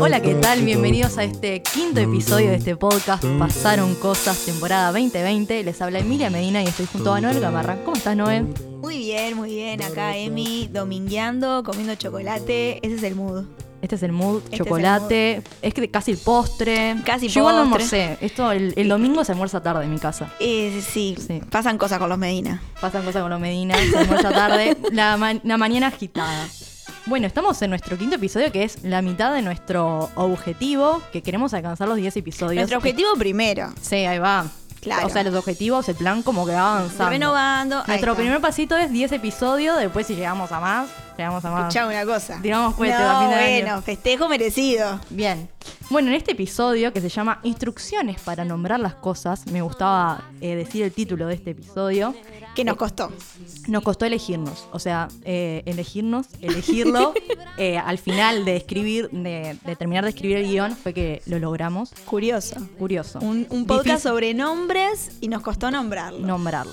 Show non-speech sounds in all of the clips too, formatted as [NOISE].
Hola, ¿qué tal? Bienvenidos a este quinto episodio de este podcast Pasaron Cosas, temporada 2020. Les habla Emilia Medina y estoy junto a Noel Gamarra. ¿Cómo estás, Noel? Muy bien, muy bien. Acá Emi, domingueando, comiendo chocolate. Ese es el mood. Este es el mood, Este es chocolate, es, que casi el postre. Casi Yo igual no almorcé. Esto, el, el domingo se almuerza tarde en mi casa. Eh, sí, Sí. pasan cosas con los Medina. Pasan cosas con los Medina, se almuerza tarde, la, ma- la mañana agitada. Bueno, estamos en nuestro quinto episodio que es la mitad de nuestro objetivo, que queremos alcanzar los 10 episodios. Nuestro objetivo primero. Sí, ahí va. Claro. O sea, los objetivos, el plan como que va avanzando. Renovando. Nuestro primer pasito es 10 episodios, después si llegamos a más, llegamos a más. Escuchá una cosa. Tiramos cohetes no, bueno, festejo merecido. Bien. Bueno, en este episodio que se llama Instrucciones para nombrar las cosas, me gustaba eh, decir el título de este episodio. ¿Qué nos costó? Nos costó elegirnos, o sea, eh, elegirnos, elegirlo. [LAUGHS] eh, al final de escribir, de, de terminar de escribir el guion, fue que lo logramos. Curioso. Curioso. Un, un podcast sobre nombres y nos costó nombrarlo. nombrarlo.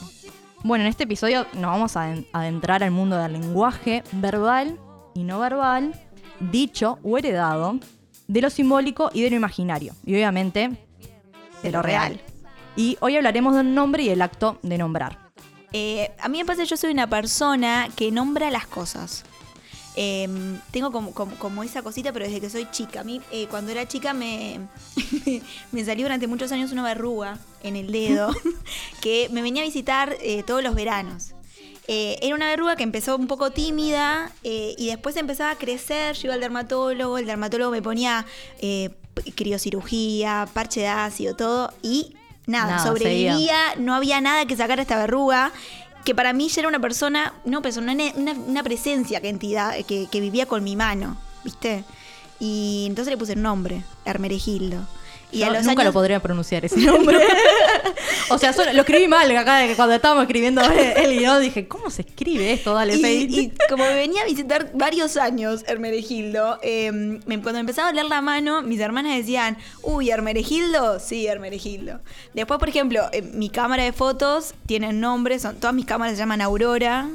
Bueno, en este episodio nos vamos a aden- adentrar al mundo del lenguaje verbal y no verbal, dicho o heredado, de lo simbólico y de lo imaginario. Y obviamente de lo real. Y hoy hablaremos del nombre y el acto de nombrar. Eh, a mí me pasa que yo soy una persona que nombra las cosas. Eh, tengo como, como, como esa cosita, pero desde que soy chica. A mí, eh, cuando era chica, me, [LAUGHS] me salió durante muchos años una verruga en el dedo [LAUGHS] que me venía a visitar eh, todos los veranos. Eh, era una verruga que empezó un poco tímida eh, y después empezaba a crecer. Yo iba al dermatólogo, el dermatólogo me ponía criocirugía, parche de ácido, todo. Y nada, sobrevivía seguía. no había nada que sacar a esta verruga. Que para mí ya era una persona, no persona, una, una- presencia que entidad, que, que vivía con mi mano, ¿viste? Y entonces le puse un nombre, Hermeregildo. Y Yo a los nunca años, lo podría pronunciar ese nombre. [LAUGHS] o sea, solo- lo escribí mal acá cuando estábamos escribiendo el guion dije, ¿cómo se escribe esto? Dale, Y, y como me venía a visitar varios años Hermeregildo, eh, me- cuando me empezaba a leer la mano, mis hermanas decían, uy, Hermeregildo, sí, Hermeregildo. Después, por ejemplo, mi cámara de fotos tiene nombres, son, todas mis cámaras se llaman Aurora,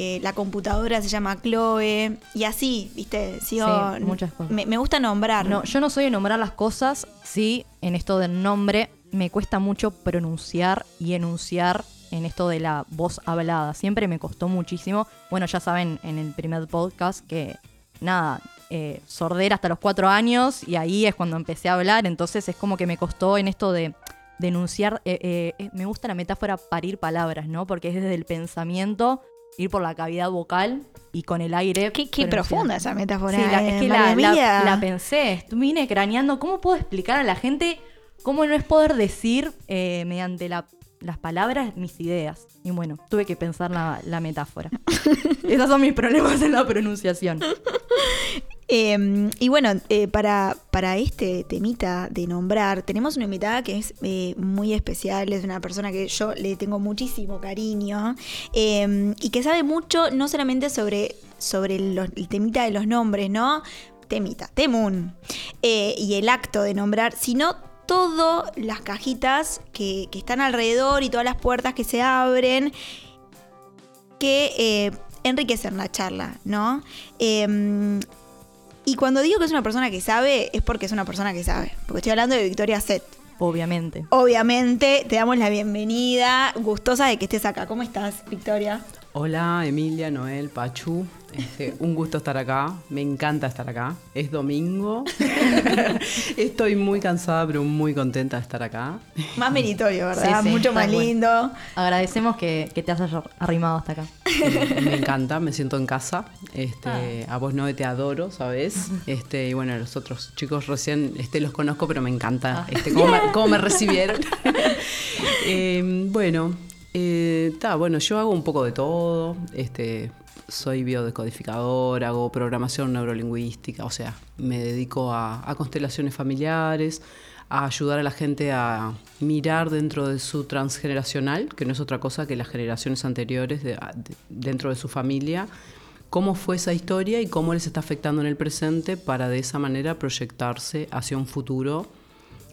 eh, la computadora se llama Chloe, y así, viste, sigo, Sí, muchas cosas. Me, me gusta nombrar. No, yo no soy de nombrar las cosas, sí, en esto del nombre me cuesta mucho pronunciar y enunciar en esto de la voz hablada. Siempre me costó muchísimo. Bueno, ya saben en el primer podcast que nada, eh, sordera hasta los cuatro años y ahí es cuando empecé a hablar, entonces es como que me costó en esto de denunciar, me gusta la metáfora parir palabras, ¿no? Porque es desde el pensamiento ir por la cavidad vocal y con el aire. Qué, profunda esa metáfora. Sí, la- eh, es que María la, la- la pensé, vine craneando cómo puedo explicar a la gente cómo no es poder decir eh, mediante la- las palabras mis ideas. Y bueno, tuve que pensar la, la metáfora. [LAUGHS] Esos son mis problemas en la pronunciación. [LAUGHS] Eh, y bueno, eh, para, para este temita de nombrar, tenemos una invitada que es eh, muy especial, es una persona que yo le tengo muchísimo cariño eh, y que sabe mucho no solamente sobre, sobre el temita de los nombres, ¿no? Temita, temun, eh, y el acto de nombrar, sino todas las cajitas que, que están alrededor y todas las puertas que se abren que enriquecen la charla, ¿no? Y cuando digo que es una persona que sabe, es porque es una persona que sabe. Porque estoy hablando de Victoria Set. Obviamente. Obviamente, te damos la bienvenida. Gustosa de que estés acá. ¿Cómo estás, Victoria? Hola Emilia, Noel, Pachu. Este, un gusto estar acá. Me encanta estar acá. Es domingo. [LAUGHS] Estoy muy cansada, pero muy contenta de estar acá. Más meritorio, ¿verdad? Sí, sí, Mucho más lindo. Agradecemos que, que te hayas arrimado hasta acá. Eh, me encanta, me siento en casa. Este, A vos no te adoro, ¿sabes? Este, y bueno, a los otros chicos recién este, los conozco, pero me encanta este, cómo, me, cómo me [LAUGHS] recibieron. [LAUGHS] Eh, bueno, eh, ta, bueno, yo hago un poco de todo. Este, soy biodecodificador, hago programación neurolingüística, o sea, me dedico a, constelaciones familiares, a ayudar a la gente a mirar dentro de su transgeneracional, que no es otra cosa que las generaciones anteriores de- de- dentro de su familia, cómo fue esa historia y cómo les está afectando en el presente para de esa manera proyectarse hacia un futuro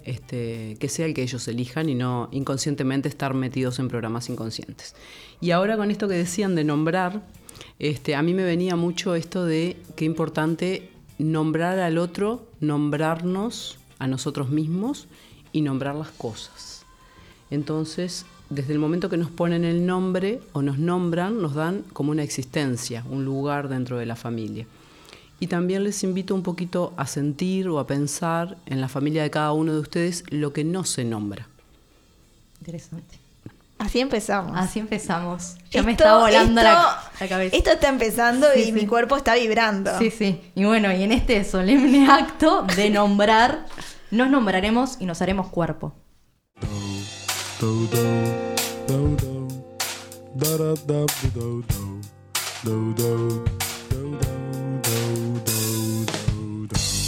este, que sea el que ellos elijan y no inconscientemente estar metidos en programas inconscientes. Y ahora con esto que decían de nombrar, este, a mí me venía mucho esto de qué importante nombrar al otro, nombrarnos a nosotros mismos y nombrar las cosas. Entonces, desde el momento que nos ponen el nombre o nos nombran, nos dan como una existencia, un lugar dentro de la familia. Y también les invito un poquito a sentir o a pensar en la familia de cada uno de ustedes lo que no se nombra. Interesante. Así empezamos. Así empezamos. Ya me está volando la, cabeza. Esto está empezando y mi cuerpo está vibrando. Sí, sí. Y bueno, y en este solemne [LAUGHS] acto de nombrar, nos nombraremos y nos haremos cuerpo.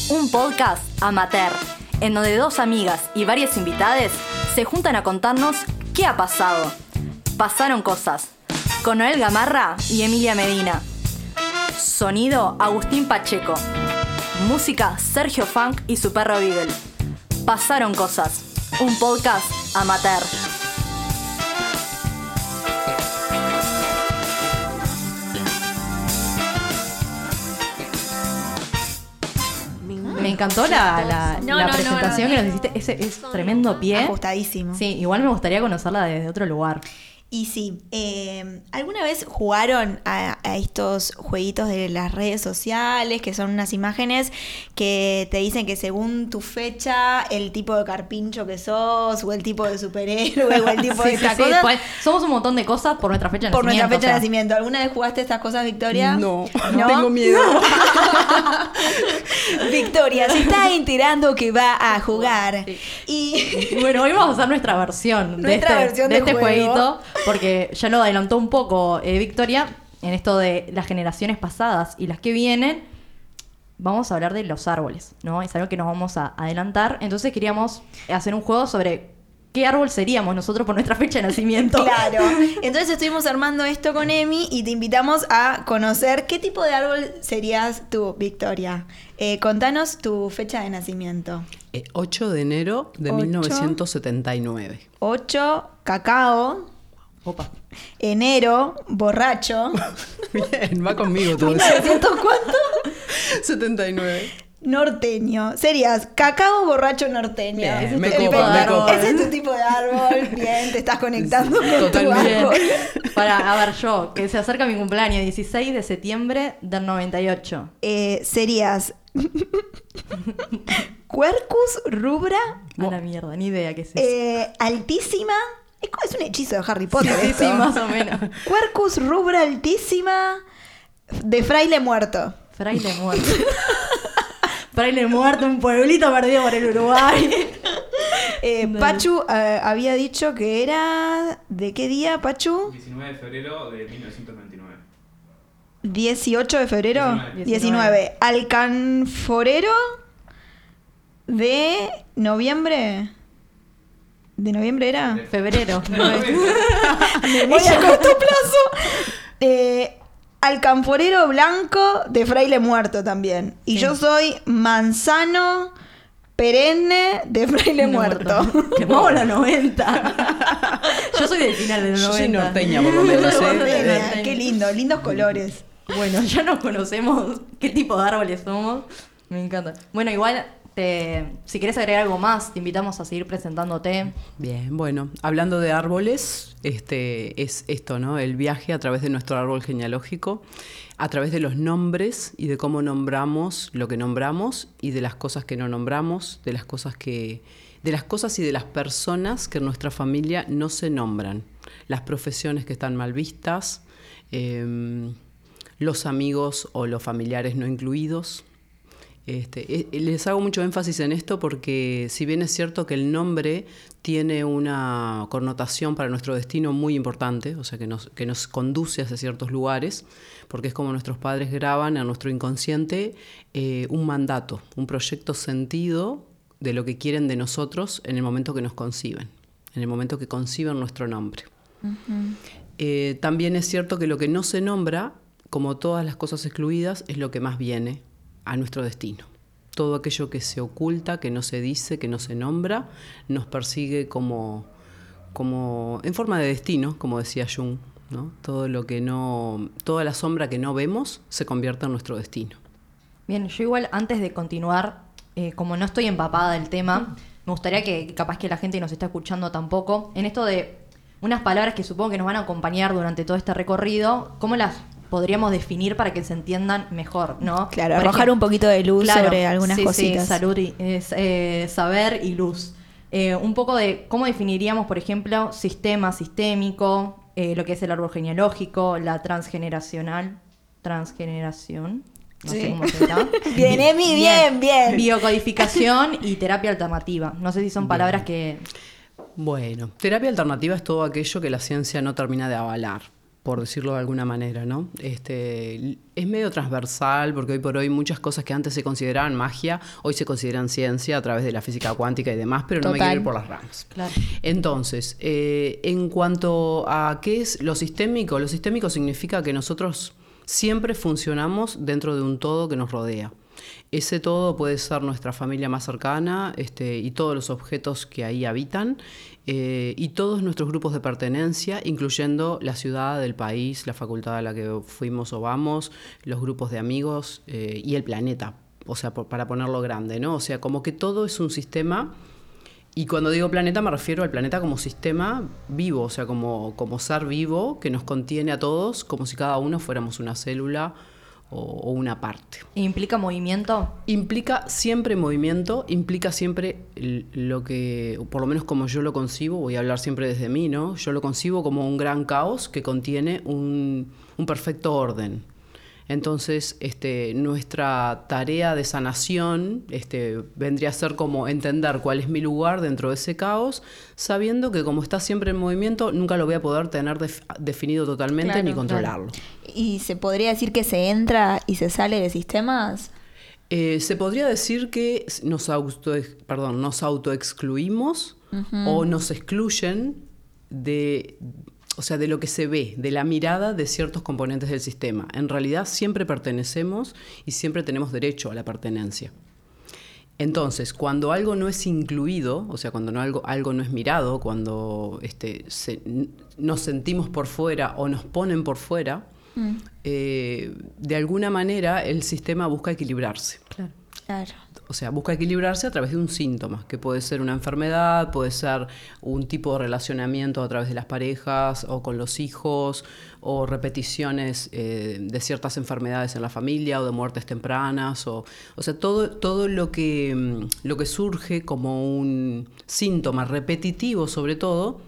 Un podcast amateur, en donde dos amigas y varias invitadas se juntan a contarnos qué ha pasado. Pasaron cosas. Con Noel Gamarra y Emilia Medina. Sonido Agustín Pacheco. Música Sergio Funk y su perro Beagle. Pasaron cosas. Un podcast amateur. Me encantó la, presentación que nos hiciste. Ese es tremendo pie. Ajustadísimo. Sí, igual me gustaría conocerla desde otro lugar. Y sí, eh, ¿alguna vez jugaron a, estos jueguitos de las redes sociales, que son unas imágenes que te dicen que según tu fecha, el tipo de carpincho que sos, o el tipo de superhéroe, o el [LAUGHS] tipo de esta pues, somos un montón de cosas por nuestra fecha de nacimiento. Por nuestra fecha de nacimiento. ¿Alguna vez jugaste estas cosas, Victoria? No, no, tengo miedo. [LAUGHS] Victoria se está enterando que va a jugar. Y... bueno, hoy vamos a hacer nuestra versión de este, versión de, este jueguito porque ya lo adelantó un poco eh, Victoria en esto de las generaciones pasadas y las que vienen. Vamos a hablar de los árboles, ¿no? Es algo que nos vamos a adelantar. Entonces queríamos hacer un juego sobre qué árbol seríamos nosotros por nuestra fecha de nacimiento. Claro. [LAUGHS] Entonces estuvimos armando esto con Emi y te invitamos a conocer qué tipo de árbol serías tú, Victoria. Eh, contanos tu fecha de nacimiento. 8 eh, de enero de 1979. 8, cacao. Opa. Enero, borracho. [LAUGHS] Bien, va conmigo todo 1900 cuánto? 79. Norteño. Serías cacao borracho norteño. Bien, ese, me es copa, ese es tu tipo de árbol. Bien, te estás conectando con tu árbol. [LAUGHS] Para, a ver, yo, que se acerca mi cumpleaños, 16 de septiembre del 98. Eh, serías Quercus [LAUGHS] rubra. A la mierda, ni idea qué es eso. Eh, altísima. Es un hechizo de Harry Potter. Sí, sí, más o menos. [LAUGHS] Quercus rubra altísima de fraile muerto. Fraile muerto. [LAUGHS] fraile muerto, un pueblito perdido por el Uruguay. [LAUGHS] Eh, Pachu eh, había dicho que era. ¿De qué día, Pachu? 19 de febrero de 1999. 18 de febrero? 19. 19. Alcanforero de noviembre. ¿De noviembre era? Febrero. [LAUGHS] [LAUGHS] Muy a corto plazo. Eh, alcanforero blanco de fraile muerto también. Y yo soy manzano perenne de fraile muerto. [LAUGHS] Que vamos a los 90. yo soy del final de los yo 90. Soy norteña, por lo menos. ¿eh? Qué lindo, lindos colores. Bueno, ya nos conocemos qué tipo de árboles somos. Me encanta. Bueno, igual si quieres agregar algo más, te invitamos a seguir presentándote. Bien, bueno, hablando de árboles, este es esto, ¿no? El viaje a través de nuestro árbol genealógico, a través de los nombres y de cómo nombramos lo que nombramos y de las cosas que no nombramos, de las cosas que de las cosas y de las personas que en nuestra familia no se nombran, las profesiones que están mal vistas, em, los amigos o los familiares no incluidos, este, eh, les hago mucho énfasis en esto porque si bien es cierto que el nombre tiene una connotación para nuestro destino muy importante, o sea, que nos, que nos conduce hacia ciertos lugares, porque es como nuestros padres graban a nuestro inconsciente eh, un mandato, un proyecto sentido de lo que quieren de nosotros en el momento que nos conciben, en el momento que conciben nuestro nombre. Eh, también es cierto que lo que no se nombra, como todas las cosas excluidas, es lo que más viene a nuestro destino. Todo aquello que se oculta, que no se dice, que no se nombra, nos persigue como, como en forma de destino, como decía Jung. ¿no? Todo lo que no, toda la sombra que no vemos se convierte en nuestro destino. Bien, yo igual antes de continuar, eh, como no estoy empapada del tema, me gustaría que capaz que la gente nos está escuchando tampoco, en esto de unas palabras que supongo que nos van a acompañar durante todo este recorrido, ¿cómo las podríamos definir para que se entiendan mejor, ¿no? Claro, Por arrojar ejemplo- un poquito de luz Claro, sobre algunas sí, cositas. Sí, salud y, es, eh, saber y luz. Eh, un poco de cómo definiríamos, por ejemplo, sistema sistémico, eh, lo que es el árbol genealógico, la transgeneracional, transgeneración, no sé Sí. cómo se llama. [LAUGHS] Bien, Emi, bien, bien. Biocodificación [LAUGHS] y terapia alternativa. No sé si son palabras que... Bueno, terapia alternativa es todo aquello que la ciencia no termina de avalar, por decirlo de alguna manera, ¿no? Este, es medio transversal porque hoy por hoy muchas cosas que antes se consideraban magia, hoy se consideran ciencia a través de la física cuántica y demás, pero no me quiero ir por las ramas. Claro. Entonces, eh, en cuanto a qué es lo sistémico, lo sistémico significa que nosotros siempre funcionamos dentro de un todo que nos rodea. Ese todo puede ser nuestra familia más cercana este, y todos los objetos que ahí habitan eh, y todos nuestros grupos de pertenencia, incluyendo la ciudad, el país, la facultad a la que fuimos o vamos, los grupos de amigos eh, y el planeta, o sea, por- para ponerlo grande, ¿no? O sea, como que todo es un sistema y cuando digo planeta me refiero al planeta como sistema vivo, o sea, como, como ser vivo que nos contiene a todos, como si cada uno fuéramos una célula o, o una parte. ¿Implica movimiento? Implica siempre movimiento, implica siempre lo que, por lo menos como yo lo concibo, voy a hablar siempre desde mí, ¿no? Yo lo concibo como un gran caos que contiene un, un perfecto orden. Entonces, este, nuestra tarea de sanación este, vendría a ser como entender cuál es mi lugar dentro de ese caos, sabiendo que como está siempre en movimiento, nunca lo voy a poder tener def- definido totalmente Claro, ni claro. controlarlo. ¿Y se podría decir que se entra y se sale de sistemas? Eh, se podría decir que nos, auto, perdón, nos autoexcluimos o nos excluyen de, o sea, de lo que se ve, de la mirada de ciertos componentes del sistema. En realidad siempre pertenecemos y siempre tenemos derecho a la pertenencia. Entonces, cuando algo no es incluido, o sea, cuando no algo, algo no es mirado, cuando este, se- nos sentimos por fuera o nos ponen por fuera, eh, de alguna manera el sistema busca equilibrarse. Claro. Claro. O sea, busca equilibrarse a través de un síntoma, que puede ser una enfermedad, puede ser un tipo de relacionamiento a través de las parejas o con los hijos, o repeticiones eh, de ciertas enfermedades en la familia o de muertes tempranas, o, o sea, todo, todo lo, que, mm, lo que surge como un síntoma repetitivo sobre todo,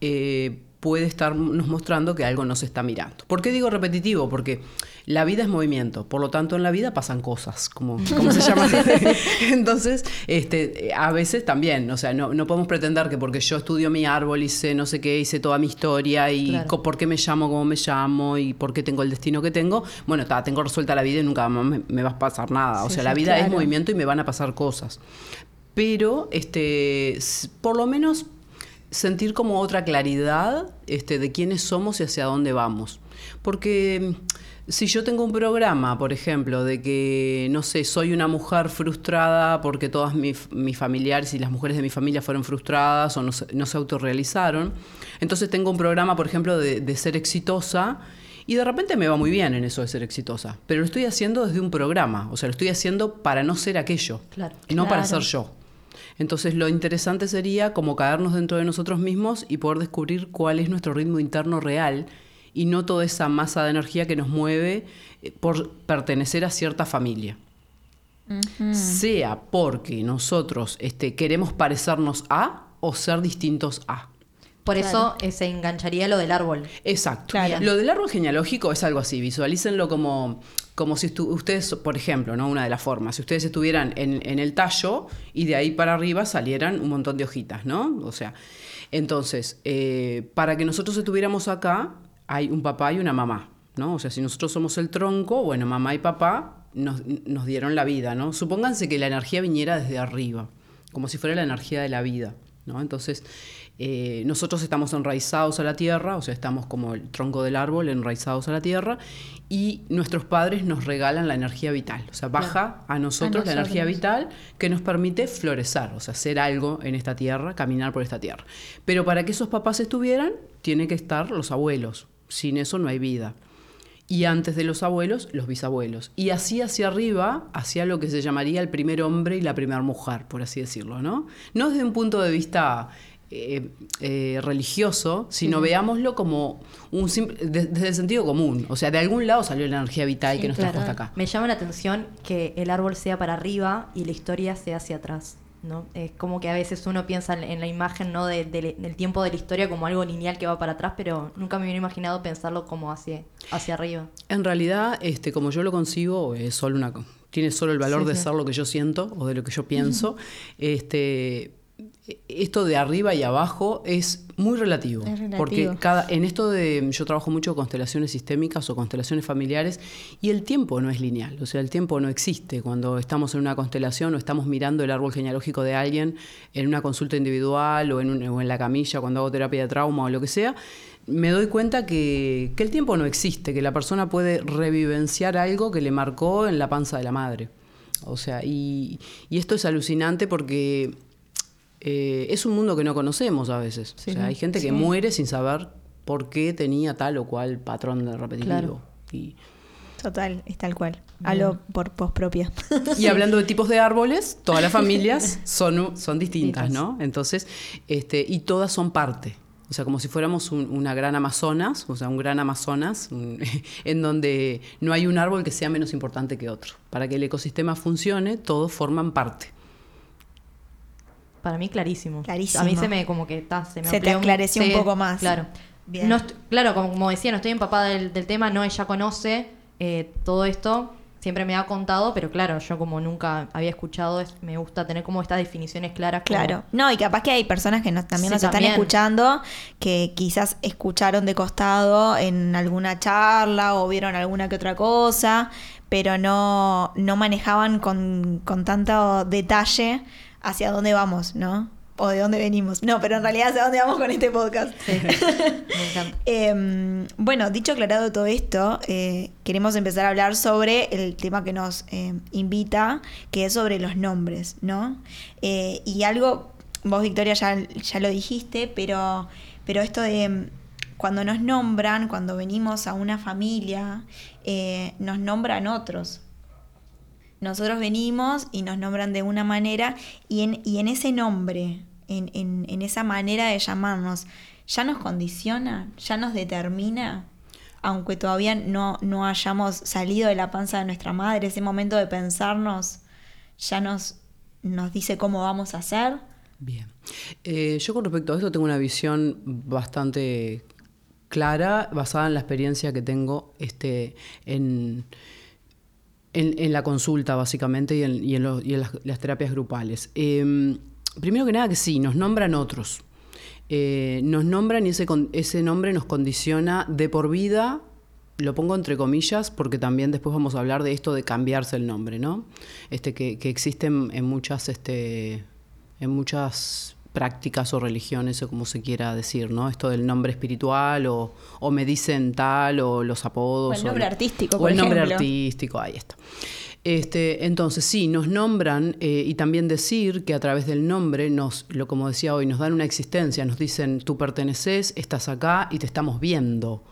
eh, puede estarnos mostrando que algo no se está mirando. ¿Por qué digo repetitivo? Porque la vida es movimiento, por lo tanto en la vida pasan cosas, como, como se llama. [LAUGHS] Entonces, este, a veces también, o sea, no, no podemos pretender que porque yo estudio mi árbol y sé no sé qué, hice toda mi historia y Claro. por qué me llamo como me llamo y por qué tengo el destino que tengo, bueno, ta, tengo resuelta la vida y nunca más me, me va a pasar nada. o sea, sí, la vida es movimiento y me van a pasar cosas. Pero, este, por lo menos sentir como otra claridad este, de quiénes somos y hacia dónde vamos. Porque mm, si yo tengo un programa, por ejemplo, de que, no sé, soy una mujer frustrada porque todas mis, mis familiares y las mujeres de mi familia fueron frustradas o no se, no se autorrealizaron, entonces tengo un programa, por ejemplo, de, de ser exitosa y de repente me va muy bien en eso de ser exitosa, pero lo estoy haciendo desde un programa, o sea, lo estoy haciendo para no ser aquello, Claro. no para ser yo. Entonces lo interesante sería como caernos dentro de nosotros mismos y poder descubrir cuál es nuestro ritmo interno real y no toda esa masa de energía que nos mueve eh, por pertenecer a cierta familia. Sea porque nosotros este, queremos parecernos a o ser distintos a. Por Claro. eso eh, se engancharía lo del árbol. Exacto. Claro. Lo del árbol genealógico es algo así, visualícenlo como, como si ustedes, por ejemplo, ¿no? una de las formas, si ustedes estuvieran en, en el tallo y de ahí para arriba salieran un montón de hojitas, ¿no? O sea, entonces, eh, para que nosotros estuviéramos acá, hay un papá y una mamá, ¿no? O sea, si nosotros somos el tronco, bueno, mamá y papá nos, nos dieron la vida, ¿no? Supónganse que la energía viniera desde arriba, como si fuera la energía de la vida, ¿no? Entonces, eh, nosotros estamos enraizados a la tierra, o sea, estamos como el tronco del árbol enraizados a la tierra, y nuestros padres nos regalan la energía vital, o sea, baja a nosotros, la energía vital que nos permite florecer, o sea, hacer algo en esta tierra, caminar por esta tierra. Pero para que esos papás estuvieran, tienen que estar los abuelos, sin eso no hay vida y antes de los abuelos, los bisabuelos. Y así hacia arriba, hacia lo que se llamaría el primer hombre y la primera mujer, por así decirlo, ¿no? No desde un punto de vista eh, eh, religioso, sino veámoslo como un desde el sentido común. O sea, de algún lado salió la energía vital que nos trajo hasta acá. Me llama la atención que el árbol sea para arriba y la historia sea hacia atrás. ¿no? Es como que a veces uno piensa en la imagen ¿no? del tiempo de la historia como algo lineal que va para atrás, pero nunca me hubiera imaginado pensarlo como hacia, hacia arriba. En realidad, este, como yo lo concibo, es solo una tiene solo el valor de ser lo que yo siento o de lo que yo pienso. este, esto de arriba y abajo es muy relativo, porque cada en esto de yo trabajo mucho constelaciones sistémicas o constelaciones familiares y el tiempo no es lineal, o sea, el tiempo no existe cuando estamos en una constelación o estamos mirando el árbol genealógico de alguien en una consulta individual o en, en la camilla cuando hago terapia de trauma o lo que sea, me doy cuenta que, que el tiempo no existe, que la persona puede revivenciar algo que le marcó en la panza de la madre. O sea, y, y esto es alucinante porque eh, es un mundo que no conocemos a veces. o sea, hay gente que muere sin saber por qué tenía tal o cual patrón de repetitivo. Y, Total, es tal cual. Hablo por post propia. [LAUGHS] Y hablando de tipos de árboles, todas las familias son, son distintas, ¿no? Entonces, este, y todas son parte. O sea, como si fuéramos una gran Amazonas, o sea, un gran Amazonas, [LAUGHS] en donde no hay un árbol que sea menos importante que otro. Para que el ecosistema funcione, todos forman parte. Para mí clarísimo. Clarísimo. A mí se me como que está, se me Se te aclareció un poco más. Claro. No claro, como, decía, no estoy empapada del, tema, no ella conoce eh, todo esto, siempre me ha contado, pero claro, yo como nunca había escuchado, me gusta tener como estas definiciones claras. Claro, no, y capaz que hay personas que también nos están escuchando, que quizás escucharon de costado en alguna charla o vieron alguna que otra cosa, pero no, no manejaban con, con tanto detalle hacia dónde vamos, ¿no? O de dónde venimos. No, pero en realidad hacia dónde vamos con este podcast. Me. [LAUGHS] Em, bueno, dicho aclarado todo esto, eh, queremos empezar a hablar sobre el tema que nos em, invita, que es sobre los nombres, ¿no? Eh, y algo, vos Victoria ya, ya lo dijiste, pero, pero esto de em, cuando nos nombran, cuando venimos a una familia, eh, nos nombran otros, nosotros venimos y nos nombran de una manera y en, y en ese nombre, en, en, esa manera de llamarnos, ya nos condiciona, ya nos determina, aunque todavía no, no hayamos salido de la panza de nuestra madre, ese momento de pensarnos, ya nos, nos dice cómo vamos a hacer. Bien. Eh, yo con respecto a esto tengo una visión bastante clara, basada en la experiencia que tengo este, en en, la consulta, básicamente, y en, las, terapias grupales. Em, primero que nada, que sí, nos nombran otros. Eh, nos nombran y ese, ese nombre nos condiciona de por vida lo pongo entre comillas porque también después vamos a hablar de esto de cambiarse el nombre, ¿no? Este, que, que existen en muchas, este, en muchas prácticas o religiones o como se quiera decir, ¿no? Esto del nombre espiritual o, me dicen tal o los apodos. O el nombre artístico, o el nombre artístico, ahí está. Este, entonces sí, nos nombran eh, y también decir que a través del nombre nos, lo como decía hoy, nos dan una existencia, nos dicen tú perteneces, estás acá y te estamos viendo.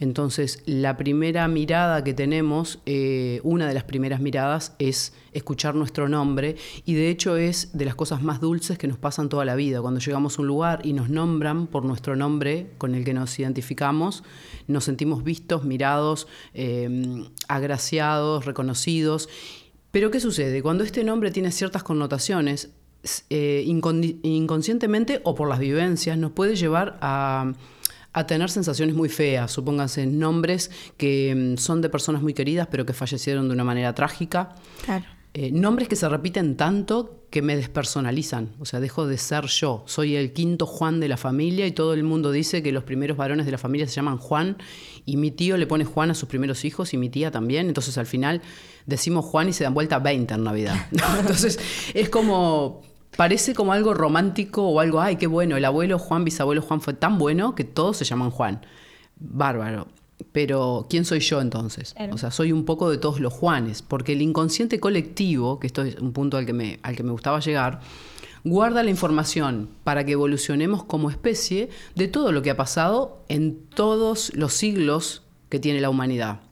Entonces, la primera mirada que tenemos, eh, una de las primeras miradas es escuchar nuestro nombre y de hecho es de las cosas más dulces que nos pasan toda la vida. Cuando llegamos a un lugar y nos nombran por nuestro nombre con el que nos identificamos, nos sentimos vistos, mirados, eh, agraciados, reconocidos. Pero ¿qué sucede? Cuando este nombre tiene ciertas connotaciones, eh, inconscientemente o por las vivencias, nos puede llevar a a tener sensaciones muy feas, supónganse nombres que mm, son de personas muy queridas pero que fallecieron de una manera trágica. Claro. Eh, nombres que se repiten tanto que me despersonalizan, o sea, dejo de ser yo. Soy el quinto Juan de la familia y todo el mundo dice que los primeros varones de la familia se llaman Juan y mi tío le pone Juan a sus primeros hijos y mi tía también. Entonces al final decimos Juan y se dan vuelta 20 en Navidad. [LAUGHS] Entonces es como parece como algo romántico o algo, ay, qué bueno, el abuelo Juan, bisabuelo Juan fue tan bueno que todos se llaman Juan. Bárbaro. Pero, ¿quién soy yo entonces? Claro. O sea, soy un poco de todos los Juanes, porque el inconsciente colectivo, que esto es un punto al que me, al que me gustaba llegar, guarda la información para que evolucionemos como especie de todo lo que ha pasado en todos los siglos que tiene la humanidad.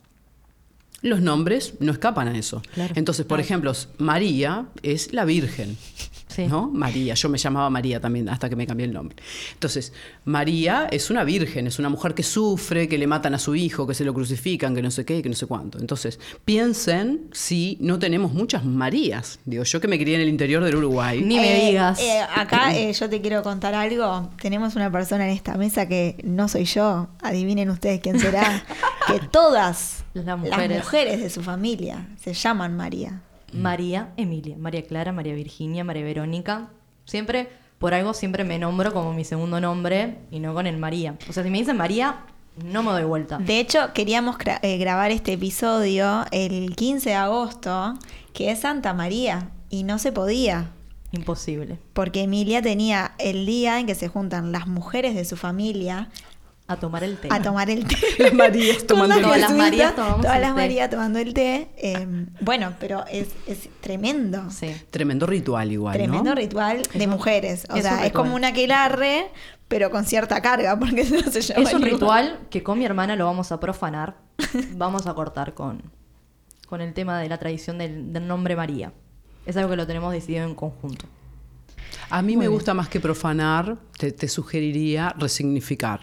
Los nombres no escapan a eso. Claro. Entonces, por ejemplo, María es la Virgen. Sí. ¿no? María, yo me llamaba María también hasta que me cambié el nombre. Entonces, María es una virgen, es una mujer que sufre, que le matan a su hijo, que se lo crucifican, que no sé qué, que no sé cuánto. Entonces, piensen si no tenemos muchas Marías. Digo, yo que me crié en el interior del Uruguay. Ni me Eh, digas. eh, acá eh, yo te quiero contar algo. Tenemos una persona en esta mesa que no soy yo. Adivinen ustedes quién será. [LAUGHS] que todas Las mujeres. mujeres de su familia se llaman María. María Emilia, María Clara, María Virginia, María Verónica. Siempre, por algo, siempre me nombro como mi segundo nombre y no con el María. O sea, si me dicen María, no me doy vuelta. De hecho, queríamos gra- eh, grabar este episodio el 15 de agosto, que es Santa María, y no se podía. Imposible. Porque Emilia tenía el día en que se juntan las mujeres de su familia A tomar el té. a tomar el té. Las Marías tomando Todas el Todas las jesuitas, Marías tomamos Todas el las té. Marías tomando el té. eh, bueno, pero es, es tremendo. Sí. Tremendo ritual igual, Tremendo ¿no? ritual de mujeres. O sea, es como un aquelarre, pero con cierta carga, porque [LAUGHS] no se llama Es un ritual que con mi hermana lo vamos a profanar. [LAUGHS] Vamos a cortar con, con el tema de la tradición del, del nombre María. Es algo que lo tenemos decidido en conjunto. A mí Muy me bien. gusta más que profanar, te, te sugeriría resignificar.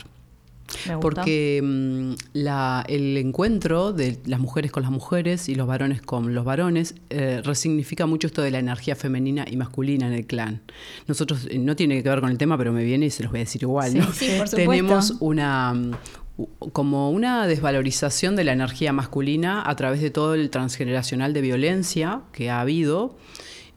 Me gusta. Porque mm, la- el encuentro de las mujeres con las mujeres y los varones con los varones eh, resignifica mucho esto de la energía femenina y masculina en el clan. Nosotros, eh, no tiene que ver con el tema, pero me viene y se los voy a decir igual. Sí, ¿no? sí, por [LAUGHS] supuesto. Tenemos una mm, como una desvalorización de la energía masculina a través de todo el transgeneracional de violencia que ha habido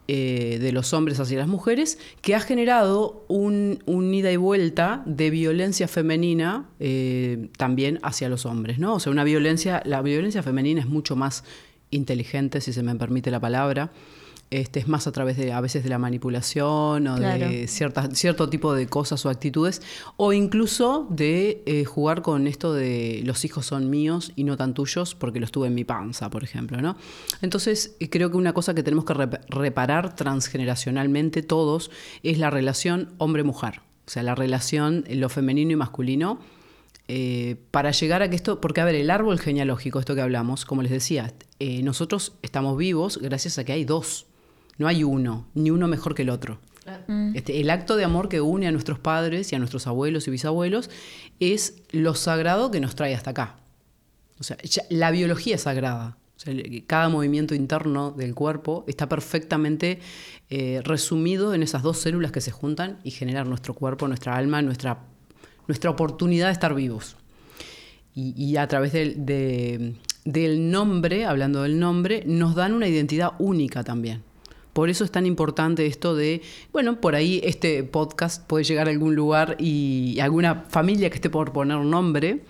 eh, de los hombres hacia las mujeres, que ha generado un, ida y vuelta de violencia femenina eh, también hacia los hombres, ¿no? O sea, una violencia, la violencia femenina es mucho más inteligente, si se me permite la palabra. Este, es más a través de a veces de la manipulación o Claro. de ciertas, cierto tipo de cosas o actitudes, o incluso de eh, jugar con esto de los hijos son míos y no tan tuyos porque los tuve en mi panza, por ejemplo. ¿no? Entonces, eh, creo que una cosa que tenemos que rep- reparar transgeneracionalmente todos es la relación hombre-mujer, o sea, la relación lo femenino y masculino. eh, para llegar a que esto, porque a ver, el árbol genealógico, esto que hablamos, como les decía, eh, nosotros estamos vivos gracias a que hay dos, no hay uno, ni uno mejor que el otro. Este, el acto de amor que une a nuestros padres y a nuestros abuelos y bisabuelos es lo sagrado que nos trae hasta acá. O sea, ya- la biología es sagrada. O sea, el- cada movimiento interno del cuerpo está perfectamente eh, resumido en esas dos células que se juntan y generan nuestro cuerpo, nuestra alma, nuestra, nuestra oportunidad de estar vivos. Y, y a través del, de- del nombre, hablando del nombre, nos dan una identidad única también. Por eso es tan importante esto de, bueno, por ahí este podcast puede llegar a algún lugar y alguna familia que esté por poner nombre,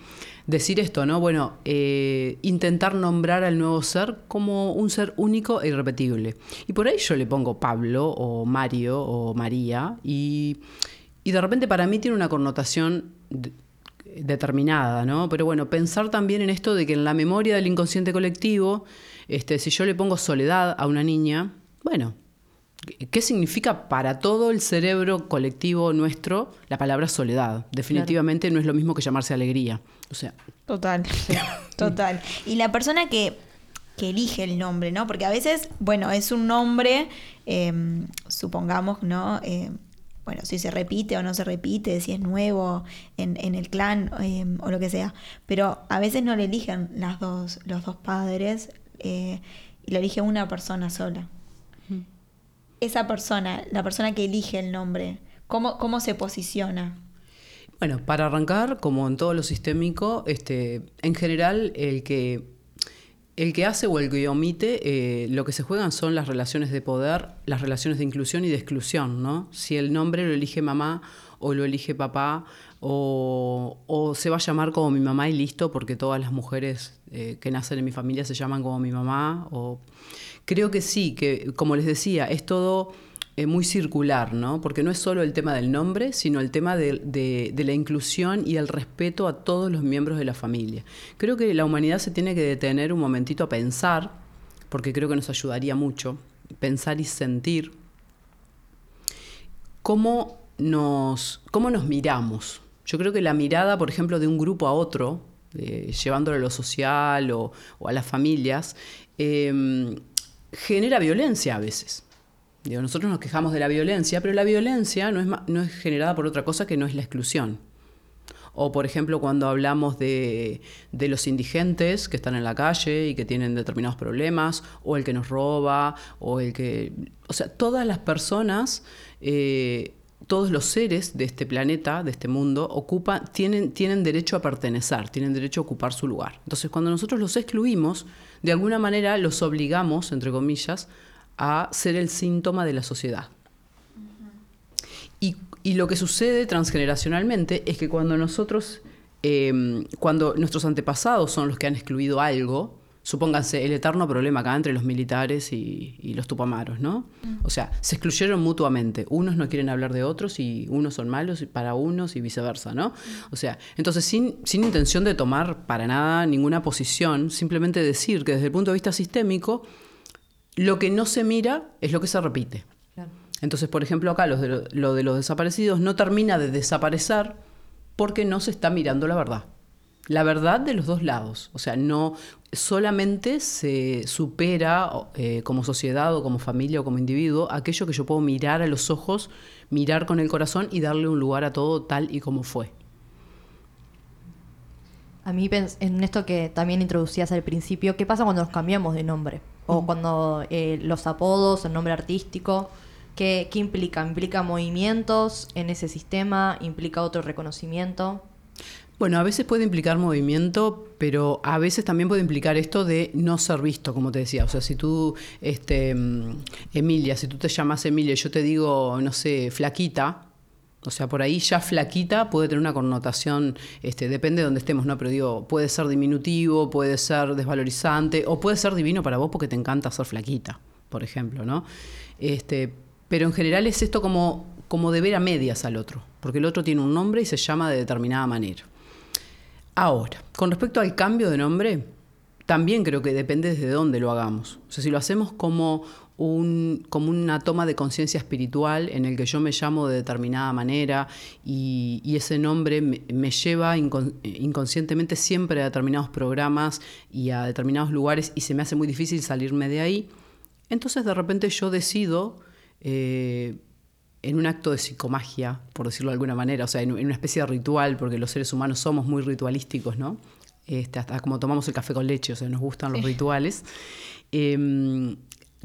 decir esto, ¿no? Bueno, eh, intentar nombrar al nuevo ser como un ser único e irrepetible. Y por ahí yo le pongo Pablo o Mario o María y, y de repente para mí tiene una connotación de- determinada, ¿no? Pero bueno, pensar también en esto de que en la memoria del inconsciente colectivo, este, si yo le pongo soledad a una niña, bueno, ¿qué significa para todo el cerebro colectivo nuestro la palabra soledad? Definitivamente no es lo mismo que llamarse alegría. O sea, Total, [LAUGHS] total. Y la persona que, que elige el nombre, ¿no? Porque a veces, bueno, es un nombre, eh, supongamos, ¿no? Eh, bueno, si se repite o no se repite, si es nuevo en, en el clan eh, o lo que sea. Pero a veces no le eligen las dos, los dos padres eh, y lo elige una persona sola. Esa persona, la persona que elige el nombre, ¿cómo, cómo se posiciona? Bueno, para arrancar, como en todo lo sistémico, este, en general el que, el que hace o el que omite, eh, lo que se juegan son las relaciones de poder, las relaciones de inclusión y de exclusión, ¿no? Si el nombre lo elige mamá o lo elige papá, o, o se va a llamar como mi mamá y listo, porque todas las mujeres eh, que nacen en mi familia se llaman como mi mamá, creo que sí, que como les decía, es todo eh, muy circular, ¿no? Porque no es solo el tema del nombre, sino el tema de, de, la inclusión y el respeto a todos los miembros de la familia. Creo que la humanidad se tiene que detener un momentito a pensar, porque creo que nos ayudaría mucho, pensar y sentir cómo nos, cómo nos miramos. Yo creo que la mirada, por ejemplo, de un grupo a otro, llevándolo a lo social o, a las familias, em, genera violencia a veces nosotros nos quejamos de la violencia, pero la violencia no es, no es generada por otra cosa que no es la exclusión. O, por ejemplo, cuando hablamos de, los indigentes que están en la calle y que tienen determinados problemas, o el que nos roba, o el que... O sea, todas las personas, eh, todos los seres de este planeta, de este mundo, ocupa, tienen, tienen derecho a pertenecer, tienen derecho a ocupar su lugar. Entonces, cuando nosotros los excluimos, de alguna manera los obligamos, entre comillas, a ser el síntoma de la sociedad. y, lo que sucede transgeneracionalmente es que cuando nosotros, em, cuando nuestros antepasados son los que han excluido algo, supónganse el eterno problema acá entre los militares y, los tupamaros, ¿no? O sea, se excluyeron mutuamente. Unos no quieren hablar de otros y unos son malos para unos y viceversa, ¿no? O sea, entonces sin, sin intención de tomar para nada ninguna posición, simplemente decir que desde el punto de vista sistémico, lo que no se mira es lo que se repite. Entonces, por ejemplo, acá lo de los desaparecidos no termina de desaparecer porque no se está mirando la verdad. La verdad de los dos lados. O sea, no solamente se supera eh, como sociedad o como familia o como individuo aquello que yo puedo mirar a los ojos, mirar con el corazón y darle un lugar a todo tal y como fue. A mí, en esto que también introducías al principio, ¿qué pasa cuando nos cambiamos de nombre? O cuando eh, los apodos, el nombre artístico, ¿qué, ¿qué implica? ¿Implica movimientos en ese sistema? ¿Implica otro reconocimiento? Bueno, a veces puede implicar movimiento, pero a veces también puede implicar esto de no ser visto, como te decía. O sea, si tú, este, mm, Emilia, si tú te llamas Emilia y yo te digo, no sé, flaquita, o sea, por ahí ya flaquita puede tener una connotación, este, depende de donde estemos, ¿no? Pero digo, puede ser diminutivo, puede ser desvalorizante, o puede ser divino para vos porque te encanta ser flaquita, por ejemplo, ¿no? Este, pero en general es esto como, como de ver a medias al otro, porque el otro tiene un nombre y se llama de determinada manera. Ahora, con respecto al cambio de nombre, también creo que depende desde dónde lo hagamos. O sea, si lo hacemos como un, como una toma de conciencia espiritual en el que yo me llamo de determinada manera y, ese nombre me, lleva inconscientemente siempre a determinados programas y a determinados lugares y se me hace muy difícil salirme de ahí. Entonces de repente yo decido, eh, en un acto de psicomagia, por decirlo de alguna manera, o sea, en, una especie de ritual, porque los seres humanos somos muy ritualísticos, ¿no? Este, hasta como tomamos el café con leche, o sea, nos gustan los rituales. Em,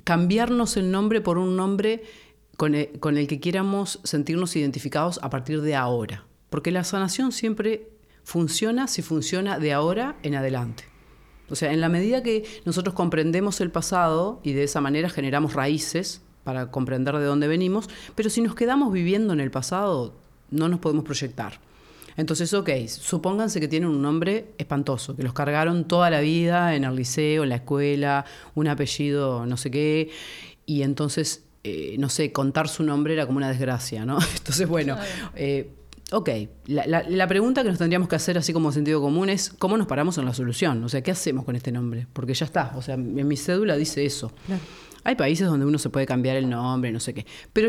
cambiarnos el nombre por un nombre con el, que quieramos sentirnos identificados a partir de ahora. Porque la sanación siempre funciona si funciona de ahora en adelante. O sea, en la medida que nosotros comprendemos el pasado y de esa manera generamos raíces para comprender de dónde venimos, pero si nos quedamos viviendo en el pasado, no nos podemos proyectar. Entonces, ok, supónganse que tienen un nombre espantoso, que los cargaron toda la vida en el liceo, en la escuela, un apellido no sé qué, y entonces, eh, no sé, contar su nombre era como una desgracia, ¿no? [LAUGHS] Entonces, bueno, eh, ok, la, la, pregunta que nos tendríamos que hacer así como sentido común es, ¿cómo nos paramos en la solución? O sea, ¿qué hacemos con este nombre? Porque ya está, o sea, en mi cédula dice eso. Hay países donde uno se puede cambiar el nombre, no sé qué. Pero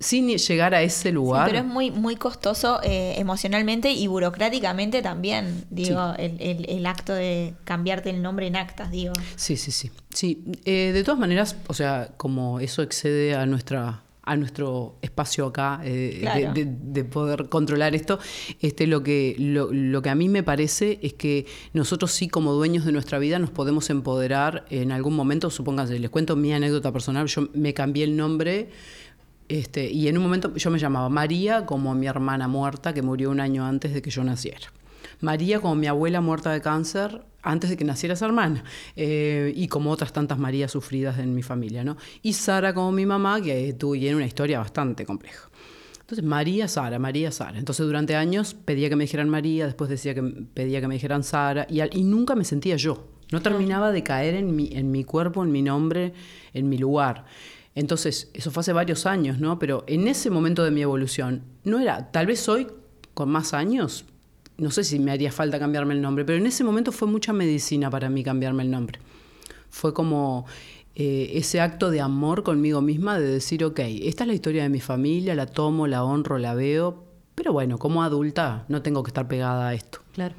sin llegar a ese lugar. pero es muy, muy costoso eh, emocionalmente y burocráticamente también, digo, el, acto de cambiarte el nombre en actas, digo. Sí, sí, sí. sí. Eh, de todas maneras, o sea, como eso excede a nuestra a nuestro espacio acá eh, de, poder controlar esto. Este, lo, que, lo, lo, que a mí me parece es que nosotros sí como dueños de nuestra vida nos podemos empoderar en algún momento, supónganse, les cuento mi anécdota personal, yo me cambié el nombre este, y en un momento yo me llamaba María como mi hermana muerta que murió un año antes de que yo naciera. María como mi abuela muerta de cáncer antes de que naciera esa hermana. Eh, y como otras tantas Marías sufridas en mi familia. ¿no? Y Sara como mi mamá, que tiene una historia bastante compleja. Entonces, María, Sara, María, Sara. Entonces, durante años pedía que me dijeran María, después decía que pedía que me dijeran Sara, y, y nunca me sentía yo. No terminaba de caer en mi, en mi cuerpo, en mi nombre, en mi lugar. Entonces, eso fue hace varios años, ¿no? Pero en ese momento de mi evolución, no era, tal vez hoy, con más años, no sé si me haría falta cambiarme el nombre, pero en ese momento fue mucha medicina para mí cambiarme el nombre. Fue como eh, ese acto de amor conmigo misma, de decir, ok, esta es la historia de mi familia, la tomo, la honro, la veo, pero bueno, como adulta no tengo que estar pegada a esto. Claro.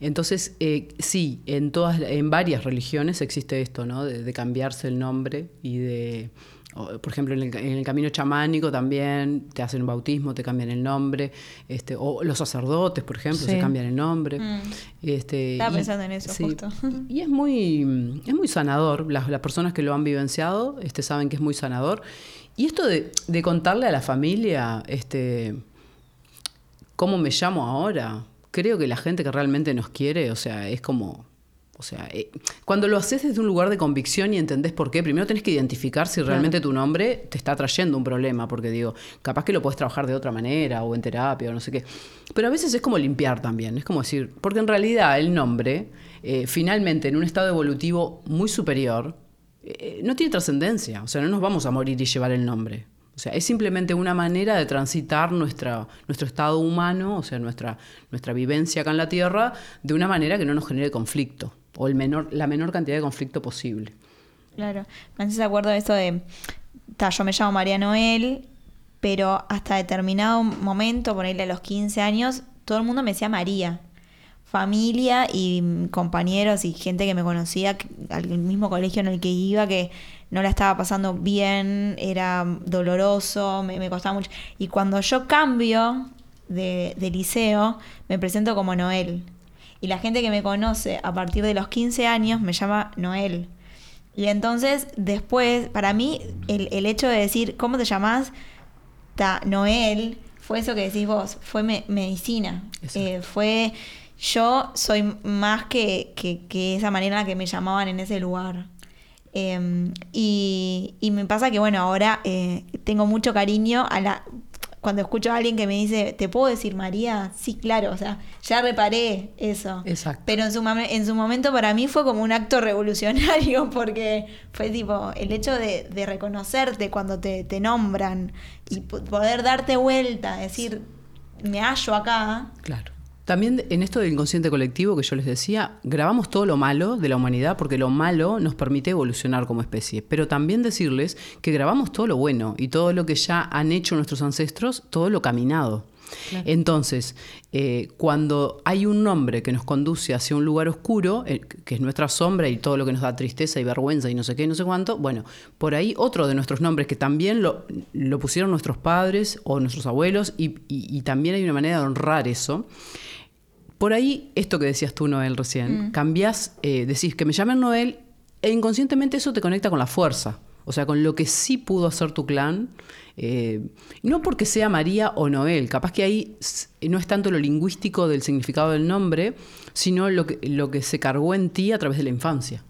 Entonces, eh, sí, en, todas, en varias religiones existe esto, ¿no? De, cambiarse el nombre y de, por ejemplo, en el, camino chamánico también te hacen un bautismo, te cambian el nombre, este, o los sacerdotes, por ejemplo, se cambian el nombre. Mm. Este, Estaba pensando en eso, justo. Y es muy, es muy sanador. Las, las, personas que lo han vivenciado este, saben que es muy sanador. Y esto de, de contarle a la familia, este, cómo me llamo ahora, creo que la gente que realmente nos quiere, o sea, es como... O sea, eh, cuando lo haces desde un lugar de convicción y entendés por qué, primero tenés que identificar si realmente tu nombre te está trayendo un problema, porque digo, capaz que lo puedes trabajar de otra manera o en terapia o no sé qué. Pero a veces es como limpiar también, es como decir, porque en realidad el nombre, eh, finalmente en un estado evolutivo muy superior, eh, no tiene trascendencia, o sea, no nos vamos a morir y llevar el nombre. O sea, es simplemente una manera de transitar nuestra, nuestro estado humano, o sea, nuestra, nuestra vivencia acá en la Tierra, de una manera que no nos genere conflicto, o el menor, la menor cantidad de conflicto posible. Claro. Me haces acuerdo de esto de, yo me llamo María Noel, pero hasta determinado momento, por ahí a los 15 años, todo el mundo me decía María. Familia y compañeros y gente que me conocía, al mismo colegio en el que iba, que no la estaba pasando bien, era doloroso, me, costaba mucho. Y cuando yo cambio de, liceo, me presento como Noel. Y la gente que me conoce a partir de los 15 años me llama Noel. Y entonces, después, para mí, el, hecho de decir, ¿cómo te llamas? Ta, Noel, fue eso que decís vos, fue medicina. Eh, fue, yo soy más que, que, que, esa manera en la que me llamaban en ese lugar. Em, y, me pasa que, bueno, ahora eh, tengo mucho cariño a la... Cuando escucho a alguien que me dice, ¿te puedo decir María? Sí, claro, o sea, ya reparé eso. Exacto. Pero en su, en su momento para mí fue como un acto [LAUGHS] revolucionario porque fue tipo el hecho de, de reconocerte cuando te, te nombran y poder darte vuelta, decir, me hallo acá. Claro. También en esto del inconsciente colectivo que yo les decía, grabamos todo lo malo de la humanidad porque lo malo nos permite evolucionar como especie. Pero también decirles que grabamos todo lo bueno y todo lo que ya han hecho nuestros ancestros, todo lo caminado. Entonces, eh, cuando hay un nombre que nos conduce hacia un lugar oscuro, eh, que es nuestra sombra y todo lo que nos da tristeza y vergüenza y no sé qué, no sé cuánto, bueno, por ahí otro de nuestros nombres que también lo, pusieron nuestros padres o nuestros abuelos y también hay una manera de honrar eso por ahí, esto que decías tú, Noel, recién, mm. cambias, eh, decís que me llamen Noel, e inconscientemente eso te conecta con la fuerza. O sea, con lo que sí pudo hacer tu clan. Eh, no porque sea María o Noel, capaz que ahí no es tanto lo lingüístico del significado del nombre, sino lo que, lo que se cargó en ti a través de la infancia.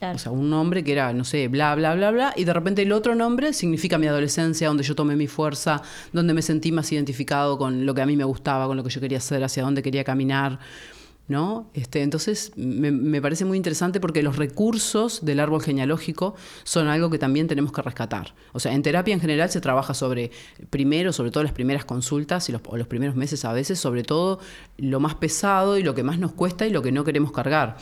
O sea, un nombre que era, no sé, bla, bla, bla, bla, y de repente el otro nombre significa mi adolescencia, donde yo tomé mi fuerza, donde me sentí más identificado con lo que a mí me gustaba, con lo que yo quería hacer, hacia dónde quería caminar. ¿No? Este, entonces me, me, parece muy interesante porque los recursos del árbol genealógico son algo que también tenemos que rescatar. O sea, en terapia en general se trabaja sobre, primero, sobre todo las primeras consultas y los, o los primeros meses a veces, sobre todo lo más pesado y lo que más nos cuesta y lo que no queremos cargar.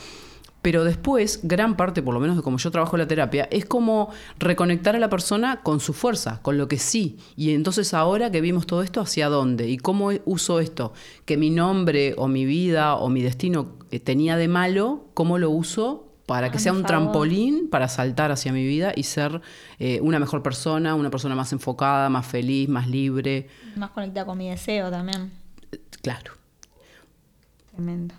Pero después, gran parte, por lo menos de como yo trabajo la terapia, es como reconectar a la persona con su fuerza, con lo que sí. Y entonces ahora que vimos todo esto, ¿hacia dónde? ¿Y cómo uso esto? Que mi nombre o mi vida o mi destino eh, tenía de malo, ¿cómo lo uso para que sea un trampolín para saltar hacia mi vida y ser eh, una mejor persona, una persona más enfocada, más feliz, más libre. Más conectada con mi deseo también. Claro. Tremendo.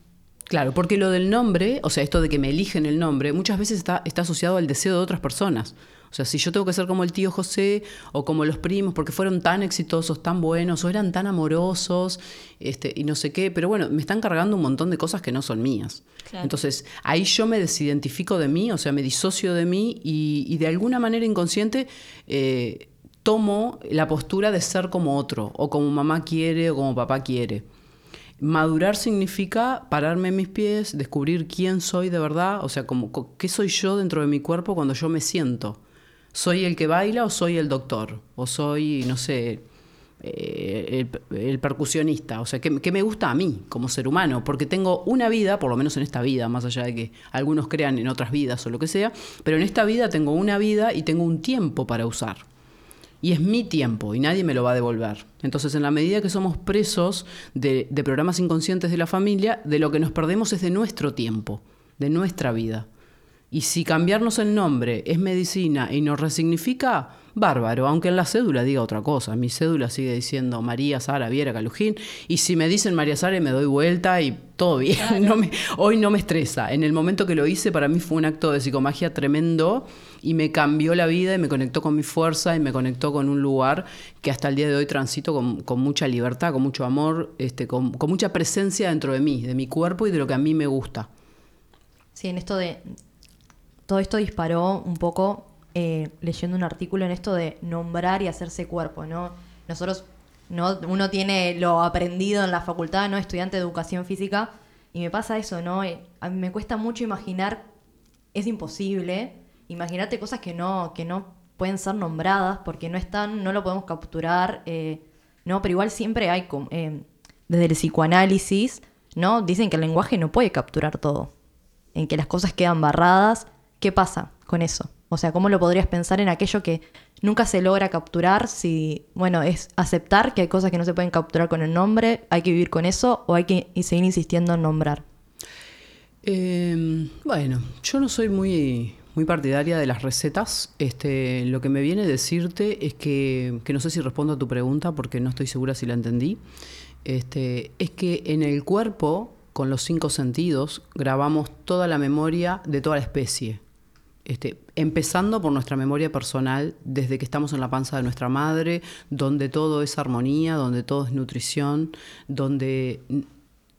Claro, porque lo del nombre, o sea, esto de que me eligen el nombre, muchas veces está, está asociado al deseo de otras personas. O sea, si yo tengo que ser como el tío José o como los primos, porque fueron tan exitosos, tan buenos, o eran tan amorosos, este, y no sé qué, pero bueno, me están cargando un montón de cosas que no son mías. Entonces, ahí yo me desidentifico de mí, o sea, me disocio de mí y, de alguna manera inconsciente eh, tomo la postura de ser como otro, o como mamá quiere o como papá quiere. Madurar significa pararme en mis pies, descubrir quién soy de verdad, o sea, como, qué soy yo dentro de mi cuerpo cuando yo me siento. ¿Soy el que baila o soy el doctor? ¿O soy, no sé, eh, el, percusionista? O sea, ¿qué, ¿qué, me gusta a mí como ser humano? Porque tengo una vida, por lo menos en esta vida, más allá de que algunos crean en otras vidas o lo que sea, pero en esta vida tengo una vida y tengo un tiempo para usar. Y es mi tiempo y nadie me lo va a devolver. Entonces, en la medida que somos presos de, programas inconscientes de la familia, de lo que nos perdemos es de nuestro tiempo, de nuestra vida. Y si cambiarnos el nombre es medicina y nos resignifica, bárbaro, aunque en la cédula diga otra cosa. Mi cédula sigue diciendo María Sara Viera Calujín. Y si me dicen María Sara, me doy vuelta y todo bien. [LAUGHS] hoy no me estresa. En el momento que lo hice, para mí fue un acto de psicomagia tremendo y me cambió la vida y me conectó con mi fuerza y me conectó con un lugar que hasta el día de hoy transito con, mucha libertad, con mucho amor, este, con, con mucha presencia dentro de mí, de mi cuerpo y de lo que a mí me gusta. Sí, en esto de, todo esto disparó un poco eh, leyendo un artículo en esto de nombrar y hacerse cuerpo, ¿no? Nosotros, no, uno tiene lo aprendido en la facultad, ¿no? Estudiante de educación física, y me pasa eso, ¿no? Eh, a mí me cuesta mucho imaginar, es imposible, imaginarte cosas que no, que no pueden ser nombradas porque no están, no lo podemos capturar, eh, ¿no? Pero igual siempre hay, desde el psicoanálisis, ¿no? Dicen que el lenguaje no puede capturar todo, en que las cosas quedan barradas ¿Qué pasa con eso? O sea, ¿cómo lo podrías pensar en aquello que nunca se logra capturar? Si, bueno, es aceptar que hay cosas que no se pueden capturar con el nombre, hay que vivir con eso o hay que seguir insistiendo en nombrar. Em, bueno, yo no soy muy, muy partidaria de las recetas. Este, lo que me viene a decirte es que, que no sé si respondo a tu pregunta porque no estoy segura si la entendí. Este, es que en el cuerpo, con los cinco sentidos, grabamos toda la memoria de toda la especie. Este, empezando por nuestra memoria personal, desde que estamos en la panza de nuestra madre, donde todo es armonía, donde todo es nutrición, donde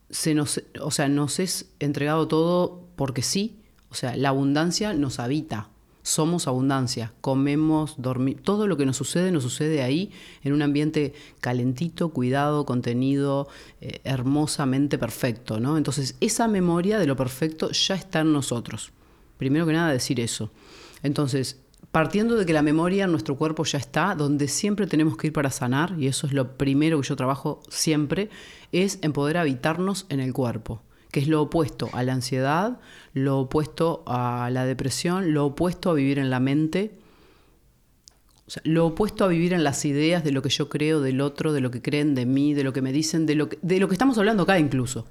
se nos, o sea, nos es entregado todo porque sí, o sea, la abundancia nos habita, somos abundancia, comemos, dormimos, todo lo que nos sucede nos sucede ahí, en un ambiente calentito, cuidado, contenido, eh, hermosamente perfecto, ¿no? Entonces, esa memoria de lo perfecto ya está en nosotros. Primero que nada decir eso. Entonces, partiendo de que la memoria en nuestro cuerpo ya está, donde siempre tenemos que ir para sanar, y eso es lo primero que yo trabajo siempre, es en poder habitarnos en el cuerpo, que es lo opuesto a la ansiedad, lo opuesto a la depresión, lo opuesto a vivir en la mente, lo opuesto a vivir en las ideas de lo que yo creo del otro, de lo que creen de mí, de lo que me dicen, de lo que, de lo que estamos hablando acá incluso.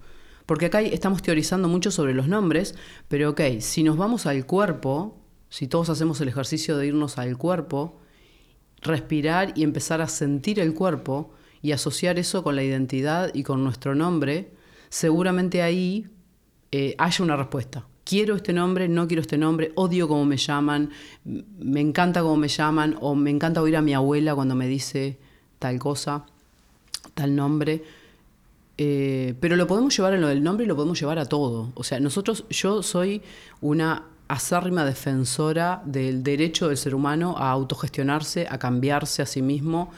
Porque acá estamos teorizando mucho sobre los nombres, pero ok, si nos vamos al cuerpo, si todos hacemos el ejercicio de irnos al cuerpo, respirar y empezar a sentir el cuerpo y asociar eso con la identidad y con nuestro nombre, seguramente ahí eh, haya una respuesta. Quiero este nombre, no quiero este nombre, odio cómo me llaman, me encanta cómo me llaman, o me encanta oír a mi abuela cuando me dice tal cosa, tal nombre. Eh, pero lo podemos llevar en lo del nombre y lo podemos llevar a todo. O sea, nosotros, yo soy una acérrima defensora del derecho del ser humano a autogestionarse, a cambiarse a sí mismo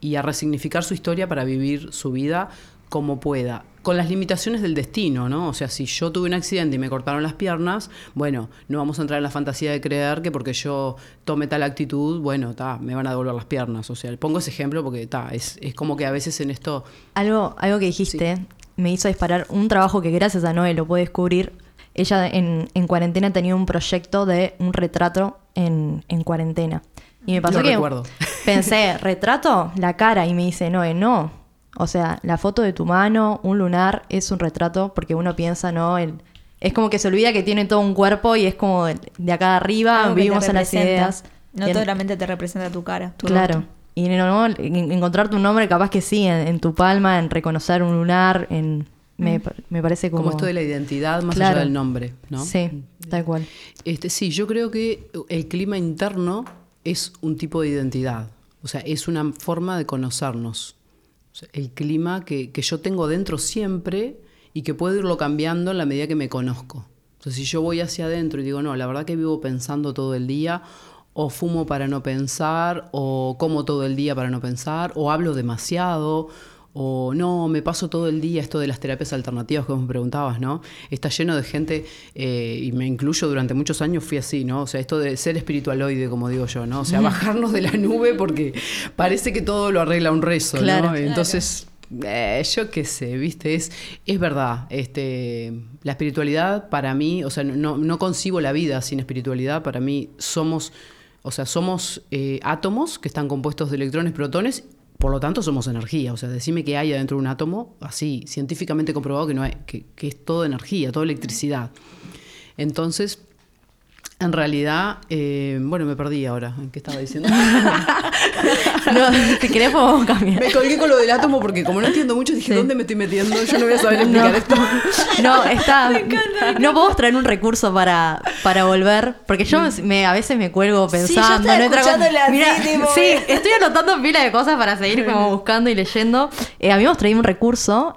y a resignificar su historia para vivir su vida como pueda, con las limitaciones del destino, ¿no? O sea, si yo tuve un accidente y me cortaron las piernas, bueno, no vamos a entrar en la fantasía de creer que porque yo tome tal actitud, bueno, ta, me van a devolver las piernas. O sea, pongo ese ejemplo porque ta, es, es como que a veces en esto. Algo, algo que dijiste me hizo disparar un trabajo que gracias a Noé lo pude descubrir. Ella en, en cuarentena tenía un proyecto de un retrato en, en cuarentena. Y me pasó que recuerdo. pensé, [LAUGHS] ¿retrato? La cara. Y me dice, Noé, no o sea, la foto de tu mano, un lunar, es un retrato porque uno piensa, ¿no? es como que se olvida que tiene todo un cuerpo y es como de acá arriba vivimos en las ideas. No solamente te representa tu cara. claro. Y no, encontrar tu nombre, capaz que sí, en, tu palma, en reconocer un lunar, en me, mm. parece como... Como esto de la identidad más allá del nombre, ¿no? Sí, tal cual. Este, sí, yo creo que el clima interno es un tipo de identidad. O sea, es una forma de conocernos el clima que, yo tengo dentro siempre y que puedo irlo cambiando en la medida que me conozco. Entonces, si yo voy hacia adentro y digo, no, la verdad que vivo pensando todo el día, o fumo para no pensar, o como todo el día para no pensar, o hablo demasiado, o no, me paso todo el día esto de las terapias alternativas que vos me preguntabas, ¿no? Está lleno de gente, eh, y me incluyo durante muchos años fui así, ¿no? O sea, esto de ser espiritualoide, como digo yo, ¿no? O sea, [LAUGHS] bajarnos de la nube porque parece que todo lo arregla un rezo, ¿no? Entonces... Eh, yo qué sé, viste, es, es verdad. Este, la espiritualidad para mí, o sea, no, no concibo la vida sin espiritualidad. Para mí somos, o sea, somos eh, átomos que están compuestos de electrones, protones por lo tanto, somos energía. O sea, decime que hay adentro de un átomo, así, científicamente comprobado que, no hay, que, es todo energía, toda electricidad. Entonces, en realidad, eh, bueno, me perdí ahora. ¿En qué estaba diciendo? [LAUGHS] no, si querés podemos cambiar. Me colgué con lo del átomo porque como no entiendo mucho, dije, ¿dónde me estoy metiendo? Yo no voy a saber explicar esto. No, está... [LAUGHS] No podemos traer un recurso para, para volver, porque yo me, a veces me cuelgo pensando. Sí, yo Mira, sí, estoy anotando pila de cosas para seguir como buscando y leyendo. Eh, habíamos traído un recurso,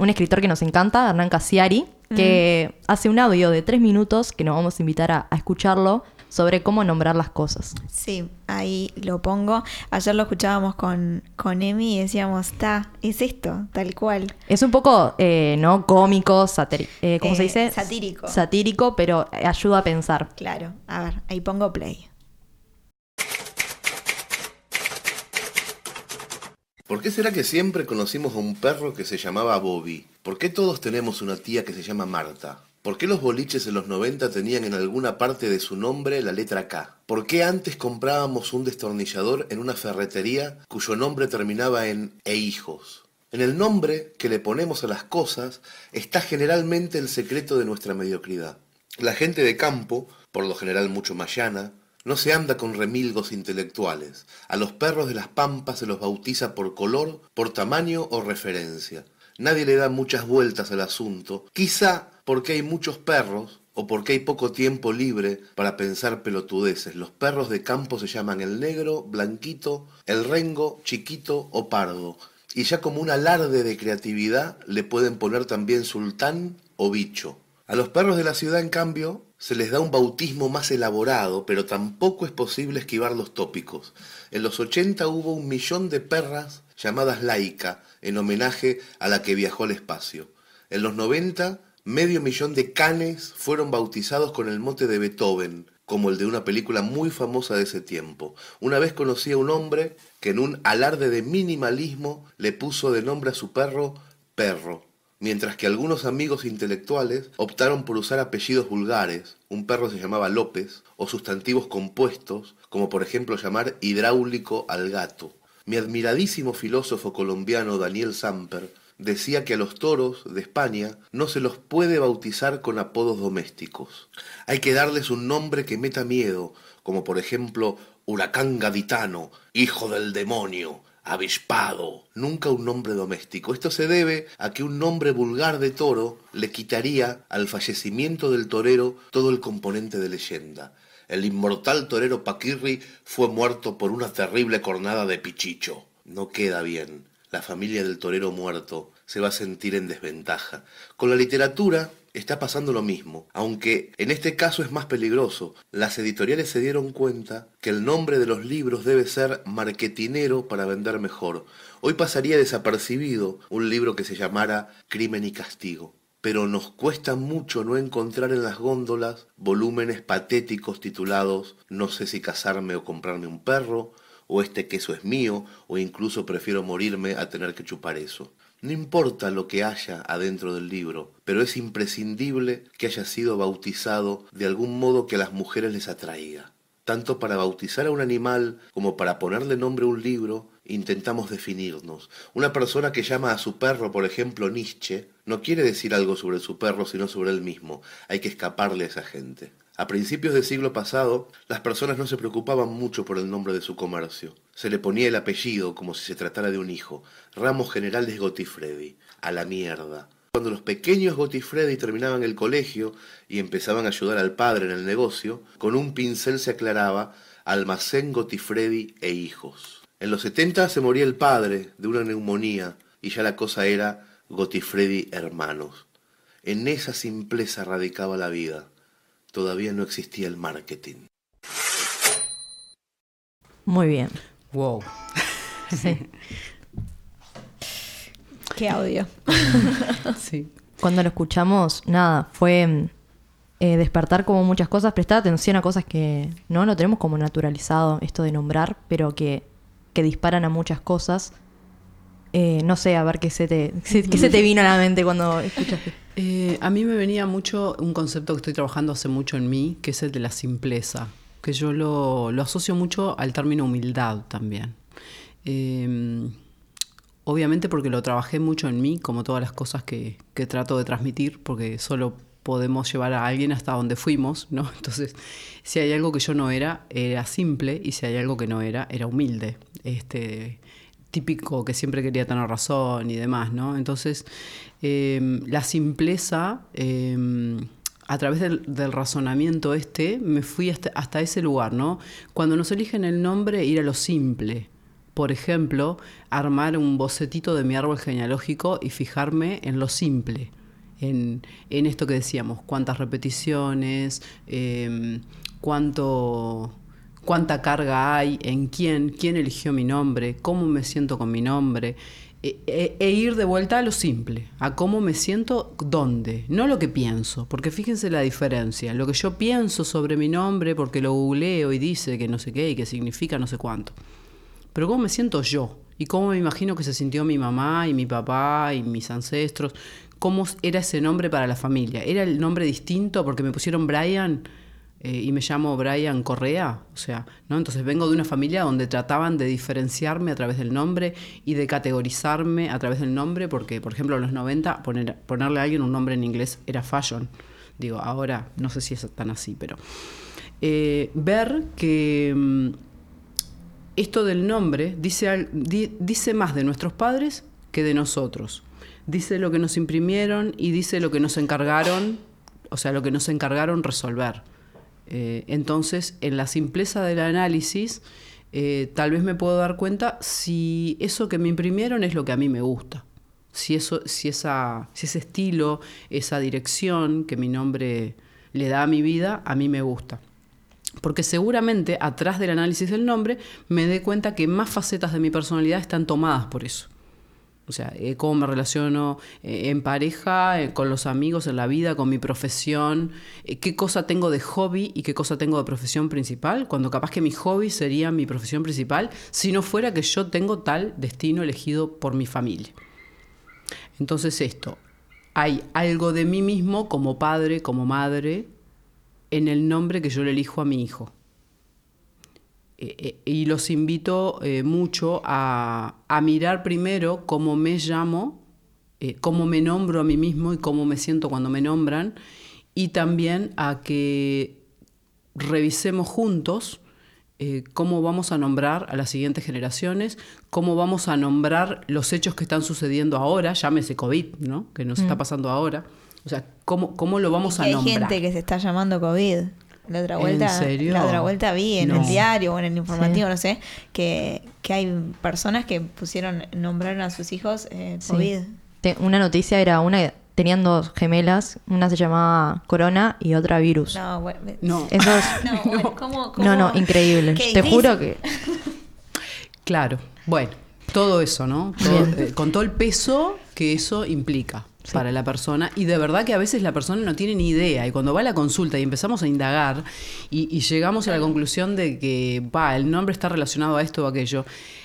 un escritor que nos encanta, Hernán Casiari que hace un audio de tres minutos que nos vamos a invitar a, escucharlo sobre cómo nombrar las cosas. Sí, ahí lo pongo. Ayer lo escuchábamos con, con Emi y decíamos, está, es esto, tal cual. Es un poco, eh, ¿no? Cómico, eh, ¿cómo se eh, dice? Satírico. Satírico, pero ayuda a pensar. Claro, a ver, ahí pongo play. ¿Por qué será que siempre conocimos a un perro que se llamaba Bobby? ¿Por qué todos tenemos una tía que se llama Marta? ¿Por qué los boliches en los 90 tenían en alguna parte de su nombre la letra K? ¿Por qué antes comprábamos un destornillador en una ferretería cuyo nombre terminaba en E hijos? En el nombre que le ponemos a las cosas está generalmente el secreto de nuestra mediocridad. La gente de campo, por lo general mucho más llana, no se anda con remilgos intelectuales. A los perros de las pampas se los bautiza por color, por tamaño o referencia. Nadie le da muchas vueltas al asunto, quizá porque hay muchos perros o porque hay poco tiempo libre para pensar pelotudeces. Los perros de campo se llaman el negro, blanquito, el rengo, chiquito o pardo. Y ya como un alarde de creatividad le pueden poner también sultán o bicho. A los perros de la ciudad, en cambio, se les da un bautismo más elaborado, pero tampoco es posible esquivar los tópicos. En los 80 hubo un millón de perras llamadas Laika, en homenaje a la que viajó al espacio. En los 90, medio millón de canes fueron bautizados con el mote de Beethoven, como el de una película muy famosa de ese tiempo. Una vez conocí a un hombre que en un alarde de minimalismo le puso de nombre a su perro Perro mientras que algunos amigos intelectuales optaron por usar apellidos vulgares, un perro se llamaba López, o sustantivos compuestos, como por ejemplo llamar hidráulico al gato. Mi admiradísimo filósofo colombiano Daniel Samper decía que a los toros de España no se los puede bautizar con apodos domésticos. Hay que darles un nombre que meta miedo, como por ejemplo Huracán Gaditano, Hijo del Demonio, avispado, nunca un nombre doméstico. Esto se debe a que un nombre vulgar de toro le quitaría al fallecimiento del torero todo el componente de leyenda. El inmortal torero Paquirri fue muerto por una terrible cornada de pichicho. No queda bien. La familia del torero muerto se va a sentir en desventaja. Con la literatura está pasando lo mismo, aunque en este caso es más peligroso. Las editoriales se dieron cuenta que el nombre de los libros debe ser marketinero para vender mejor. Hoy pasaría desapercibido un libro que se llamara Crimen y Castigo. Pero nos cuesta mucho no encontrar en las góndolas volúmenes patéticos titulados No sé si casarme o comprarme un perro, o este queso es mío, o incluso prefiero morirme a tener que chupar eso. No importa lo que haya adentro del libro, pero es imprescindible que haya sido bautizado de algún modo que a las mujeres les atraiga. Tanto para bautizar a un animal como para ponerle nombre a un libro, intentamos definirnos. Una persona que llama a su perro, por ejemplo, Nietzsche, no quiere decir algo sobre su perro, sino sobre él mismo. Hay que escaparle a esa gente. A principios del siglo pasado, las personas no se preocupaban mucho por el nombre de su comercio. Se le ponía el apellido como si se tratara de un hijo. Ramos Generales Gotifredi. A la mierda. Cuando los pequeños Gotifredi terminaban el colegio y empezaban a ayudar al padre en el negocio, con un pincel se aclaraba Almacén Gotifredi e hijos. En los 70 se moría el padre de una neumonía y ya la cosa era Gotifredi hermanos. En esa simpleza radicaba la vida todavía no existía el marketing. Muy bien. Wow. [LAUGHS] Sí. Qué audio. [LAUGHS] Sí. Cuando lo escuchamos, nada, fue eh, despertar como muchas cosas, prestar atención a cosas que no lo tenemos como naturalizado, esto de nombrar, pero que, que disparan a muchas cosas. Eh, no sé, a ver qué se te, qué se te vino a la mente cuando escuchaste. Eh, a mí me venía mucho un concepto que estoy trabajando hace mucho en mí, que es el de la simpleza, que yo lo, lo asocio mucho al término humildad también. Eh, obviamente porque lo trabajé mucho en mí, como todas las cosas que, que trato de transmitir, porque solo podemos llevar a alguien hasta donde fuimos, ¿no? [LAUGHS] Entonces, si hay algo que yo no era, era simple, y si hay algo que no era, era humilde. Este, típico que siempre quería tener razón y demás, ¿no? Entonces, eh, la simpleza, eh, a través del, del, razonamiento este, me fui hasta, hasta, ese lugar, ¿no? Cuando nos eligen el nombre, ir a lo simple. Por ejemplo, armar un bocetito de mi árbol genealógico y fijarme en lo simple. En, en esto que decíamos, cuántas repeticiones, eh, cuánto cuánta carga hay, en quién, quién eligió mi nombre, cómo me siento con mi nombre, e, e, e, ir de vuelta a lo simple, a cómo me siento, dónde, no lo que pienso, porque fíjense la diferencia, lo que yo pienso sobre mi nombre, porque lo googleo y dice que no sé qué y que significa no sé cuánto, pero cómo me siento yo y cómo me imagino que se sintió mi mamá y mi papá y mis ancestros, cómo era ese nombre para la familia, era el nombre distinto porque me pusieron Brian eh, y me llamo Brian Correa, o sea, ¿no? Entonces vengo de una familia donde trataban de diferenciarme a través del nombre y de categorizarme a través del nombre, porque, por ejemplo, en los 90 poner, ponerle a alguien un nombre en inglés era fashion. Digo, ahora no sé si es tan así, pero eh, ver que mm, esto del nombre dice, di, dice más de nuestros padres que de nosotros. Dice lo que nos imprimieron y dice lo que nos encargaron, o sea, lo que nos encargaron resolver. Eh, entonces, en la simpleza del análisis, eh, tal vez me puedo dar cuenta si eso que me imprimieron es lo que a mí me gusta. Si, eso, si, esa, si ese estilo, esa dirección que mi nombre le da a mi vida, a mí me gusta. Porque seguramente atrás del análisis del nombre me dé cuenta que más facetas de mi personalidad están tomadas por eso. O sea, eh, cómo me relaciono eh, en pareja, eh, con los amigos, en la vida, con mi profesión, qué cosa tengo de hobby y qué cosa tengo de profesión principal, cuando capaz que mi hobby sería mi profesión principal, si no fuera que yo tengo tal destino elegido por mi familia. Entonces esto, hay algo de mí mismo como padre, como madre, en el nombre que yo le elijo a mi hijo. Eh, y los invito eh, mucho a, a, mirar primero cómo me llamo, eh, cómo me nombro a mí mismo y cómo me siento cuando me nombran, y también a que revisemos juntos eh, cómo vamos a nombrar a las siguientes generaciones, cómo vamos a nombrar los hechos que están sucediendo ahora, llámese COVID, ¿no? que nos mm. está pasando ahora. O sea, cómo, cómo lo vamos a nombrar. Hay gente que se está llamando COVID. La otra vuelta, ¿En serio? La otra vuelta vi en no. el diario o en el informativo, sí. no sé, que, que, hay personas que pusieron, nombraron a sus hijos eh, COVID. Sí. Una noticia era una tenían dos gemelas, una se llamaba Corona y otra Virus. No, bueno, no. Esos, [LAUGHS] no, bueno, ¿cómo, cómo? no, no, increíble. Te dice? juro que. Claro, bueno, todo eso, ¿no? Todo, eh, con todo el peso que eso implica sí. para la persona y de verdad que a veces la persona no tiene ni idea y cuando va a la consulta y empezamos a indagar y, y llegamos a la conclusión de que va el nombre está relacionado a esto o aquello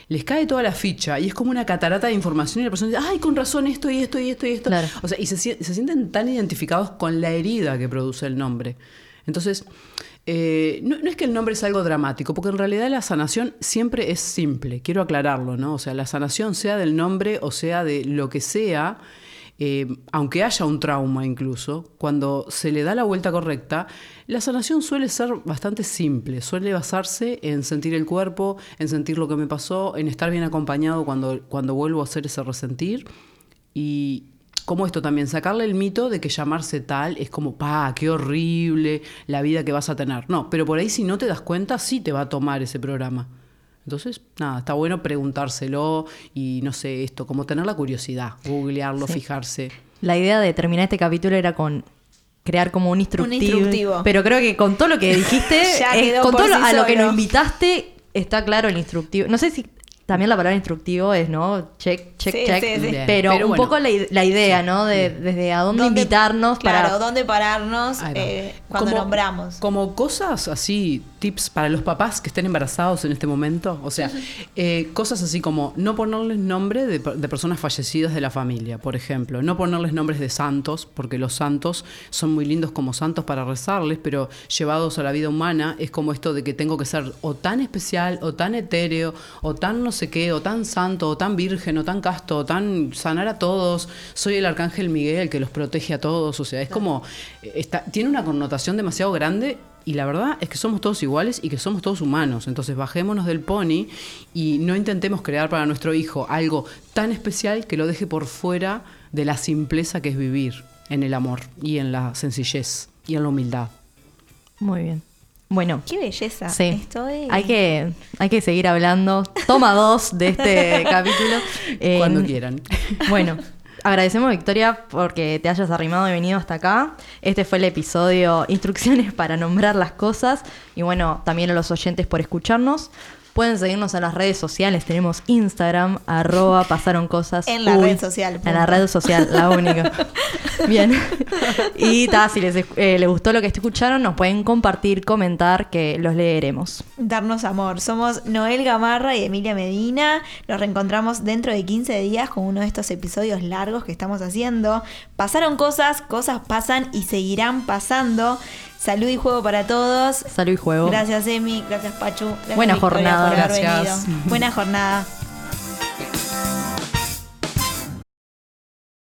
les cae toda la ficha y es como una catarata de información y la persona dice ay con razón esto y esto y esto y esto claro. o sea y se, se sienten tan identificados con la herida que produce el nombre entonces eh, no, no, es que el nombre es algo dramático, porque en realidad la sanación siempre es simple, quiero aclararlo, ¿no? O sea, la sanación sea del nombre o sea de lo que sea, eh, aunque haya un trauma incluso, cuando se le da la vuelta correcta, la sanación suele ser bastante simple, suele basarse en sentir el cuerpo, en sentir lo que me pasó, en estar bien acompañado cuando, cuando vuelvo a hacer ese resentir y, como esto también, sacarle el mito de que llamarse tal es como, pa, qué horrible la vida que vas a tener. No, pero por ahí si no te das cuenta, sí te va a tomar ese programa. Entonces, nada, está bueno preguntárselo y no sé, esto, como tener la curiosidad, googlearlo, sí. fijarse. La idea de terminar este capítulo era con crear como un instructivo. Un instructivo. Pero creo que con todo lo que dijiste, [LAUGHS] es, quedó con todo sí a lo que nos invitaste, está claro el instructivo. No sé si también la palabra instructivo es, ¿no? Check, check, Sí, check. sí, sí. Bien. Pero, Pero un bueno. poco la, idea, ¿no? De desde a dónde, ¿Dónde- invitarnos Claro, para. dónde pararnos eh, cuando Como- nombramos. Como cosas así, tips para los papás que estén embarazados en este momento. O sea, eh, cosas así como no ponerles nombre de, de personas fallecidas de la familia, por ejemplo. No ponerles nombres de santos, porque los santos son muy lindos como santos para rezarles, pero llevados a la vida humana es como esto de que tengo que ser o tan especial, o tan etéreo, o tan no sé qué, o tan santo, o tan virgen, o tan casto, o tan sanar a todos. Soy el arcángel Miguel que los protege a todos. O sea, es como. eh, Está, tiene una connotación demasiado grande. Y la verdad es que somos todos iguales y que somos todos humanos. Entonces bajémonos del pony y no intentemos crear para nuestro hijo algo tan especial que lo deje por fuera de la simpleza que es vivir en el amor y en la sencillez y en la humildad. Muy bien. Bueno. Qué belleza. Sí. Estoy... Hay que, hay que seguir hablando. Toma dos de este [LAUGHS] capítulo. Eh, Cuando quieran. [LAUGHS] Bueno, agradecemos Victoria porque te hayas arrimado y venido hasta acá. Este fue el episodio Instrucciones para nombrar las cosas. Y bueno, también a los oyentes por escucharnos. Pueden seguirnos en las redes sociales. Tenemos Instagram, arroba [LAUGHS] pasaron cosas. En la red social, En la red social, la única. [LAUGHS] Bien. Y ta, si les, eh, les gustó lo que escucharon, nos pueden compartir, comentar, que los leeremos. Darnos amor. Somos Noel Gamarra y Emilia Medina. Nos reencontramos dentro de 15 días con uno de estos episodios largos que estamos haciendo. Pasaron cosas, cosas pasan y seguirán pasando. Salud y juego para todos. Salud y juego. Gracias, Emi. Gracias, Pachu. Gracias, Buena Victoria, jornada. por haber Gracias. venido. Buena jornada.